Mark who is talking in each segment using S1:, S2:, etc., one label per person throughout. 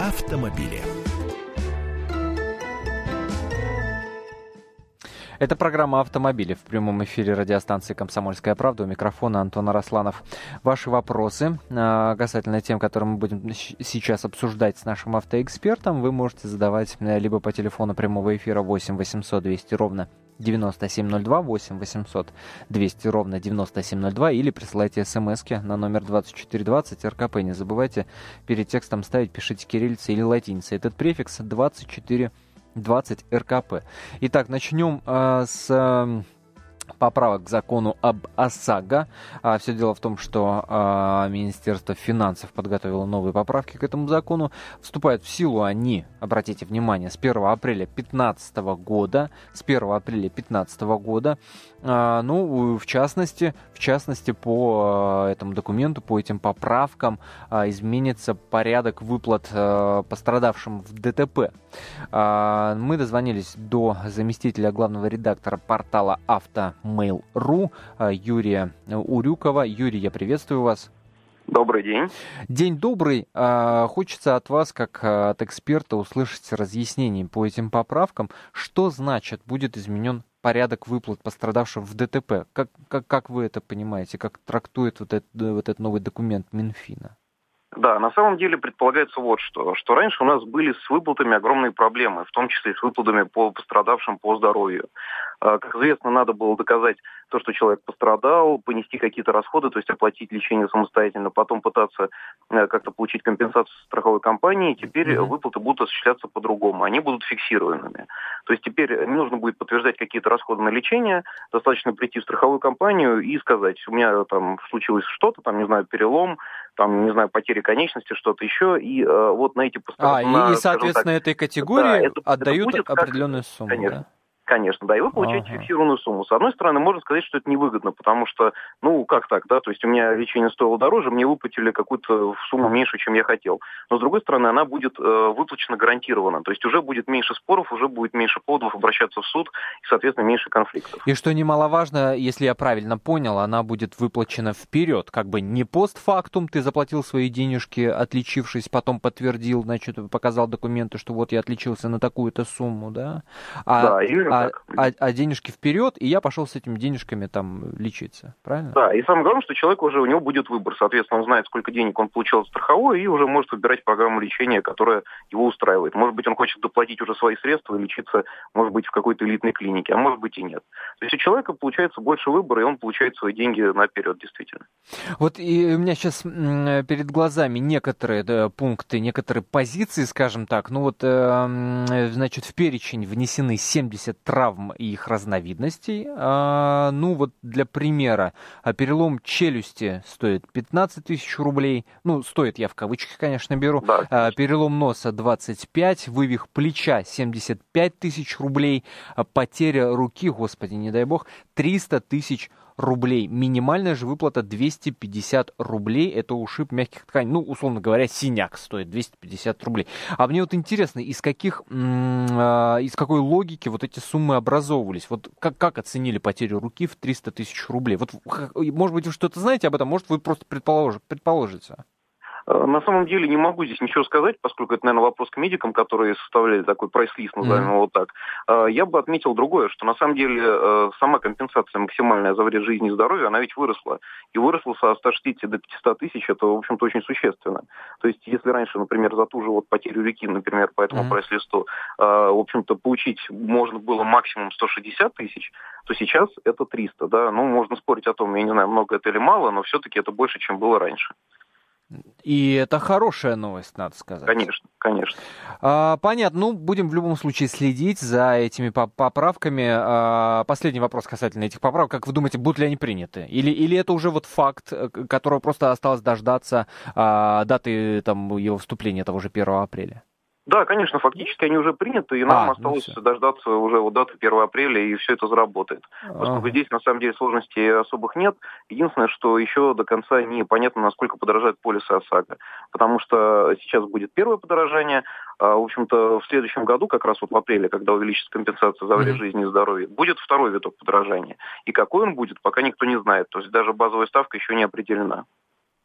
S1: автомобили.
S2: Это программа «Автомобили» в прямом эфире радиостанции «Комсомольская правда». У микрофона Антон Арасланов. Ваши вопросы э, касательно тем, которые мы будем сейчас обсуждать с нашим автоэкспертом, вы можете задавать э, либо по телефону прямого эфира 8 800 200 ровно 9702 8 800 200 ровно 9702 или присылайте смс на номер 2420 РКП. Не забывайте перед текстом ставить, пишите кириллицей или латиницей. Этот префикс 24 20 РКП. Итак, начнем э, с э, поправок к закону об ОСАГО. А, все дело в том, что а, Министерство финансов подготовило новые поправки к этому закону. Вступают в силу они, обратите внимание, с 1 апреля 2015 года. С 1 апреля 2015 года. А, ну, в частности, в частности, по а, этому документу, по этим поправкам а, изменится порядок выплат пострадавшим в ДТП. Мы дозвонились до заместителя главного редактора портала Авто Mail.ru а, Юрия Урюкова. Юрий, я приветствую вас.
S3: Добрый день.
S2: День добрый. Хочется от вас, как от эксперта, услышать разъяснение по этим поправкам. Что значит будет изменен порядок выплат пострадавшим в ДТП? Как, как, как вы это понимаете? Как трактует вот этот, вот этот новый документ Минфина?
S3: Да, на самом деле предполагается вот что, что раньше у нас были с выплатами огромные проблемы, в том числе и с выплатами по пострадавшим по здоровью. А, как известно, надо было доказать то, что человек пострадал, понести какие-то расходы, то есть оплатить лечение самостоятельно, потом пытаться э, как-то получить компенсацию страховой компании. Теперь mm-hmm. выплаты будут осуществляться по-другому, они будут фиксированными. То есть теперь не нужно будет подтверждать какие-то расходы на лечение, достаточно прийти в страховую компанию и сказать, у меня там случилось что-то, там, не знаю, перелом, там, не знаю, потери конечности, что-то еще, и э, вот на эти
S2: пострадавшие... А, на, и, соответственно, так, этой категории да, это, отдают это определенную сумму,
S3: конечно. Да? Конечно, да, и вы получаете ага. фиксированную сумму. С одной стороны, можно сказать, что это невыгодно, потому что, ну, как так, да, то есть у меня лечение стоило дороже, мне выплатили какую-то сумму меньше, чем я хотел. Но с другой стороны, она будет э, выплачена гарантированно, то есть уже будет меньше споров, уже будет меньше поводов обращаться в суд и, соответственно, меньше конфликтов.
S2: И что немаловажно, если я правильно понял, она будет выплачена вперед, как бы не постфактум, ты заплатил свои денежки, отличившись, потом подтвердил, значит, показал документы, что вот я отличился на такую-то сумму, да?
S3: А, да, именно
S2: а, а, а денежки вперед, и я пошел с этими денежками там лечиться, правильно?
S3: Да, и самое главное, что человек уже, у него будет выбор, соответственно, он знает, сколько денег он получил от страховой, и уже может выбирать программу лечения, которая его устраивает. Может быть, он хочет доплатить уже свои средства и лечиться, может быть, в какой-то элитной клинике, а может быть и нет. То есть у человека получается больше выбора, и он получает свои деньги наперед, действительно.
S2: Вот и у меня сейчас перед глазами некоторые да, пункты, некоторые позиции, скажем так, ну вот, э, значит, в перечень внесены 70 травм и их разновидностей. А, ну вот для примера, а перелом челюсти стоит 15 тысяч рублей. Ну, стоит я в кавычках, конечно, беру. Да, а, перелом носа 25, вывих плеча 75 тысяч рублей, а потеря руки, господи, не дай бог, 300 тысяч рублей рублей. Минимальная же выплата 250 рублей. Это ушиб мягких тканей. Ну, условно говоря, синяк стоит 250 рублей. А мне вот интересно, из каких, а, из какой логики вот эти суммы образовывались? Вот как, как оценили потерю руки в 300 тысяч рублей? Вот, может быть, вы что-то знаете об этом, может, вы просто предположите. предположите.
S3: Э, на самом деле не могу здесь ничего сказать, поскольку это, наверное, вопрос к медикам, которые составляли такой прайс-лист, назовем mm-hmm. его вот так. Э, я бы отметил другое, что на самом деле э, сама компенсация максимальная за вред жизни и здоровья, она ведь выросла. И выросла со 160 до 500 тысяч, это, в общем-то, очень существенно. То есть, если раньше, например, за ту же вот потерю реки, например, по этому mm-hmm. прайс-листу, в общем-то, получить можно было максимум 160 тысяч, то сейчас это 300, да. Ну, можно спорить о том, я не знаю, много это или мало, но все-таки это больше, чем было раньше.
S2: И это хорошая новость, надо сказать.
S3: Конечно, конечно.
S2: А, понятно. Ну, будем в любом случае следить за этими поправками. А, последний вопрос касательно этих поправок. Как вы думаете, будут ли они приняты? Или, или это уже вот факт, э, которого просто осталось дождаться а, даты там, его вступления того же 1 апреля?
S3: Да, конечно, фактически они уже приняты, и нам а, ну осталось ну дождаться уже вот даты 1 апреля, и все это заработает. Поскольку ага. здесь на самом деле сложностей особых нет. Единственное, что еще до конца непонятно, насколько подорожают полисы ОСАГО. Потому что сейчас будет первое подорожание, а, в общем-то, в следующем году, как раз вот в апреле, когда увеличится компенсация за вред mm-hmm. жизни и здоровья, будет второй виток подорожания. И какой он будет, пока никто не знает. То есть даже базовая ставка еще не определена.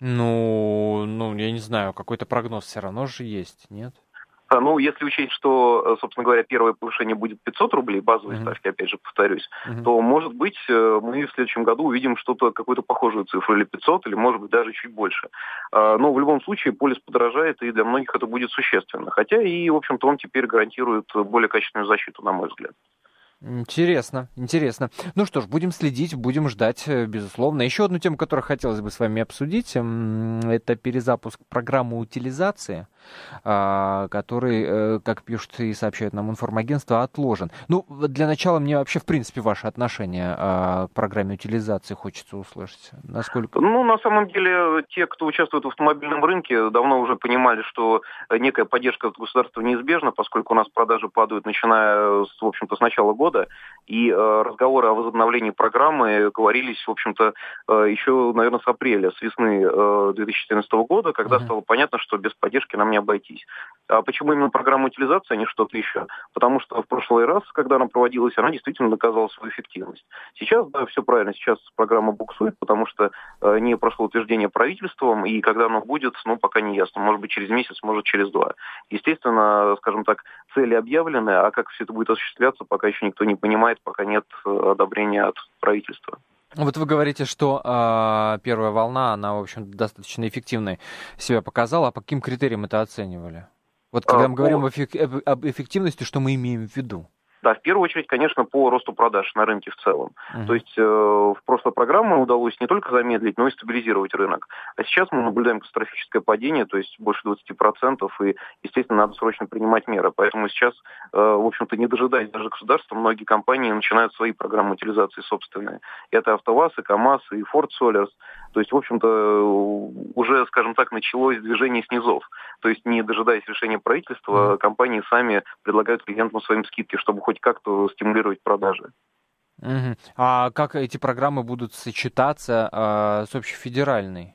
S2: Ну, ну, я не знаю, какой-то прогноз все равно же есть, нет?
S3: А, ну, если учесть, что, э, собственно говоря, первое повышение будет 500 рублей, базовые mm-hmm. ставки, опять же, повторюсь, mm-hmm. то, может быть, э, мы в следующем году увидим что-то, какую-то похожую цифру, или 500, или, может быть, даже чуть больше. А, но в любом случае полис подорожает, и для многих это будет существенно. Хотя и, в общем-то, он теперь гарантирует более качественную защиту, на мой взгляд.
S2: Интересно, интересно. Ну что ж, будем следить, будем ждать, э, безусловно. Еще одну тему, которую хотелось бы с вами обсудить, это перезапуск программы утилизации, который, э, как пишут и сообщают нам информагентство, отложен. Ну, для начала мне вообще, в принципе, ваше отношение а, к программе утилизации хочется услышать. Насколько...
S3: Ну, на самом деле, те, кто участвует в автомобильном рынке, давно уже понимали, что некая поддержка от государства неизбежна, поскольку у нас продажи падают, начиная, в общем-то, с начала года, и э, разговоры о возобновлении программы говорились, в общем-то, э, еще, наверное, с апреля, с весны э, 2014 года, когда mm-hmm. стало понятно, что без поддержки нам не обойтись. А почему именно программа утилизации, а не что-то еще? Потому что в прошлый раз, когда она проводилась, она действительно доказала свою эффективность. Сейчас, да, все правильно, сейчас программа буксует, потому что э, не прошло утверждение правительством, и когда оно будет, ну, пока не ясно. Может быть, через месяц, может, через два. Естественно, скажем так, цели объявлены, а как все это будет осуществляться, пока еще никто не понимает, пока нет э, одобрения от правительства.
S2: Вот вы говорите, что э, первая волна, она, в общем, достаточно эффективной себя показала. А по каким критериям это оценивали? Вот когда а, мы говорим об эффективности, что мы имеем в виду?
S3: Да, в первую очередь, конечно, по росту продаж на рынке в целом. Uh-huh. То есть э, в прошлой программе удалось не только замедлить, но и стабилизировать рынок. А сейчас мы наблюдаем катастрофическое падение, то есть больше 20%, и, естественно, надо срочно принимать меры. Поэтому сейчас, э, в общем-то, не дожидаясь даже государства, многие компании начинают свои программы утилизации собственные. Это АвтоВАЗ, и КАМАЗ, и Ford Solers. То есть, в общем-то, уже, скажем так, началось движение снизов. То есть, не дожидаясь решения правительства, компании сами предлагают клиентам своим скидки, чтобы хоть как-то стимулировать продажи.
S2: Угу. А как эти программы будут сочетаться э, с общефедеральной?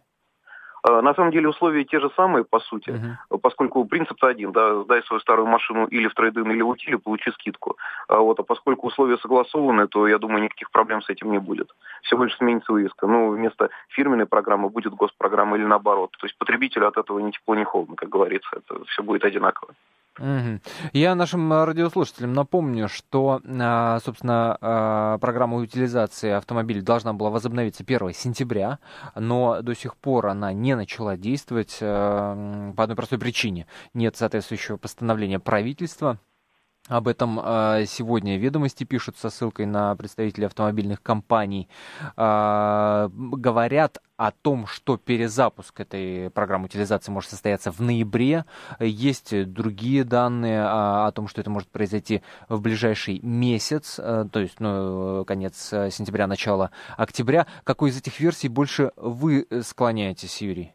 S3: Э, на самом деле условия те же самые, по сути, uh-huh. поскольку принцип-то один, да, сдай свою старую машину или в трейдинг, или в утиле, получи скидку. А вот, а поскольку условия согласованы, то, я думаю, никаких проблем с этим не будет. Всего лишь сменится вывеска. Ну, вместо фирменной программы будет госпрограмма или наоборот. То есть потребителю от этого ни тепло, ни холодно, как говорится. Это все будет одинаково.
S2: Я нашим радиослушателям напомню, что, а, собственно, а, программа утилизации автомобилей должна была возобновиться 1 сентября, но до сих пор она не начала действовать по одной простой причине. Нет соответствующего постановления правительства. Об этом э, сегодня ведомости пишут со ссылкой на представителей автомобильных компаний. Э, говорят о том, что перезапуск этой программы утилизации может состояться в ноябре. Есть другие данные о, о том, что это может произойти в ближайший месяц, то есть ну, конец сентября, начало октября. Какой из этих версий больше вы склоняетесь, Юрий?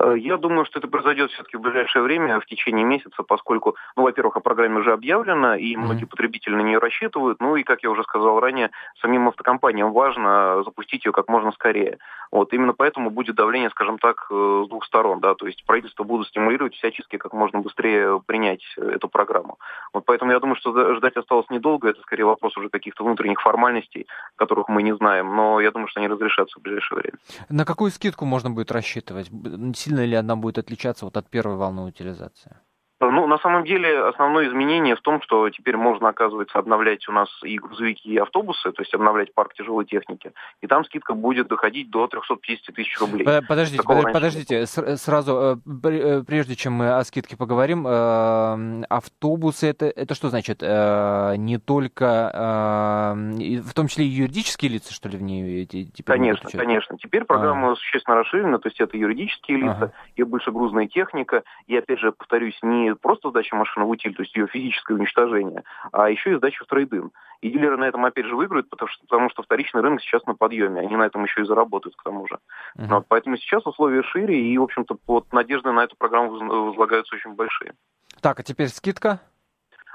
S3: Э, я думаю, что это произойдет все-таки в ближайшее время, в течение месяца, поскольку, ну, во-первых, о программе уже объявлено, и многие mm-hmm. потребители на нее рассчитывают. Ну и, как я уже сказал ранее, самим автокомпаниям важно запустить ее как можно скорее. Вот именно поэтому будет давление, скажем так, э, с двух сторон, да, то есть правительство будут стимулировать всячески как можно быстрее принять эту программу. Вот поэтому я думаю, что ждать осталось недолго, это скорее вопрос уже каких-то внутренних формальностей, которых мы не знаем, но я думаю, что они разрешатся в ближайшее время.
S2: На какую скидку можно будет рассчитывать? Сильно ли она будет отличаться вот от первой волны утилизации?
S3: Ну, на самом деле, основное изменение в том, что теперь можно, оказывается, обновлять у нас и грузовики, и автобусы, то есть обновлять парк тяжелой техники, и там скидка будет доходить до 350 тысяч рублей.
S2: Подождите, подождите, подождите, сразу, э, э, прежде чем мы о скидке поговорим, э, автобусы, это, это что значит? Не только, в том числе и юридические лица, что ли, в ней
S3: теперь Конечно, конечно. Теперь программа а. существенно расширена, то есть это юридические лица, ага. и большегрузная техника, и, опять же, повторюсь, не просто сдача машины в утиль, то есть ее физическое уничтожение, а еще и сдача в трейдинг. И дилеры на этом опять же выиграют, потому что, потому что вторичный рынок сейчас на подъеме, они на этом еще и заработают к тому же. Uh-huh. Вот, поэтому сейчас условия шире, и, в общем-то, вот надежды на эту программу возлагаются очень большие.
S2: Так, а теперь скидка?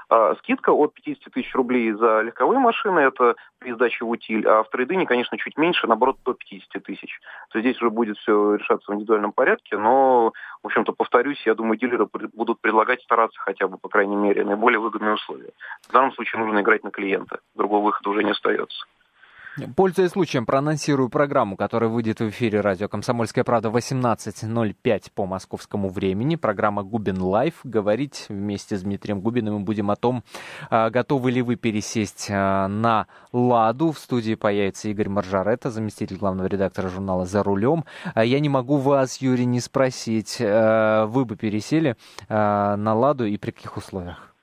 S3: А, скидка от 50 тысяч рублей за легковые машины, это при сдаче в утиль, а в трейдине, конечно, чуть меньше, наоборот, до 50 тысяч. То здесь уже будет все решаться в индивидуальном порядке, но, в общем-то, повторюсь, я думаю, дилеры будут предлагать стараться хотя бы, по крайней мере, наиболее выгодные условия. В данном случае нужно играть на клиента, другого выхода уже не остается.
S2: Пользуясь случаем, проанонсирую программу, которая выйдет в эфире радио «Комсомольская правда» 18.05 по московскому времени. Программа «Губин Life». Говорить вместе с Дмитрием Губиным мы будем о том, а, готовы ли вы пересесть а, на «Ладу». В студии появится Игорь Маржарета, заместитель главного редактора журнала «За рулем». А я не могу вас, Юрий, не спросить, вы бы пересели на «Ладу» и при каких условиях?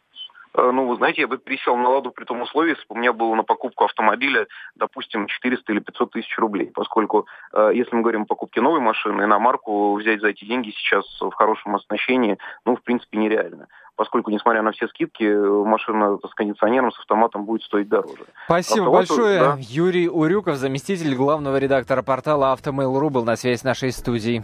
S3: Знаете, я бы пересел на «Ладу» при том условии, если бы у меня было на покупку автомобиля, допустим, 400 или 500 тысяч рублей. Поскольку, э, если мы говорим о покупке новой машины, на марку взять за эти деньги сейчас в хорошем оснащении, ну, в принципе, нереально поскольку, несмотря на все скидки, машина с кондиционером, с автоматом будет стоить дороже.
S2: Спасибо Автомату, большое. Да. Юрий Урюков, заместитель главного редактора портала «Автомейл.ру» был на связи с нашей студией.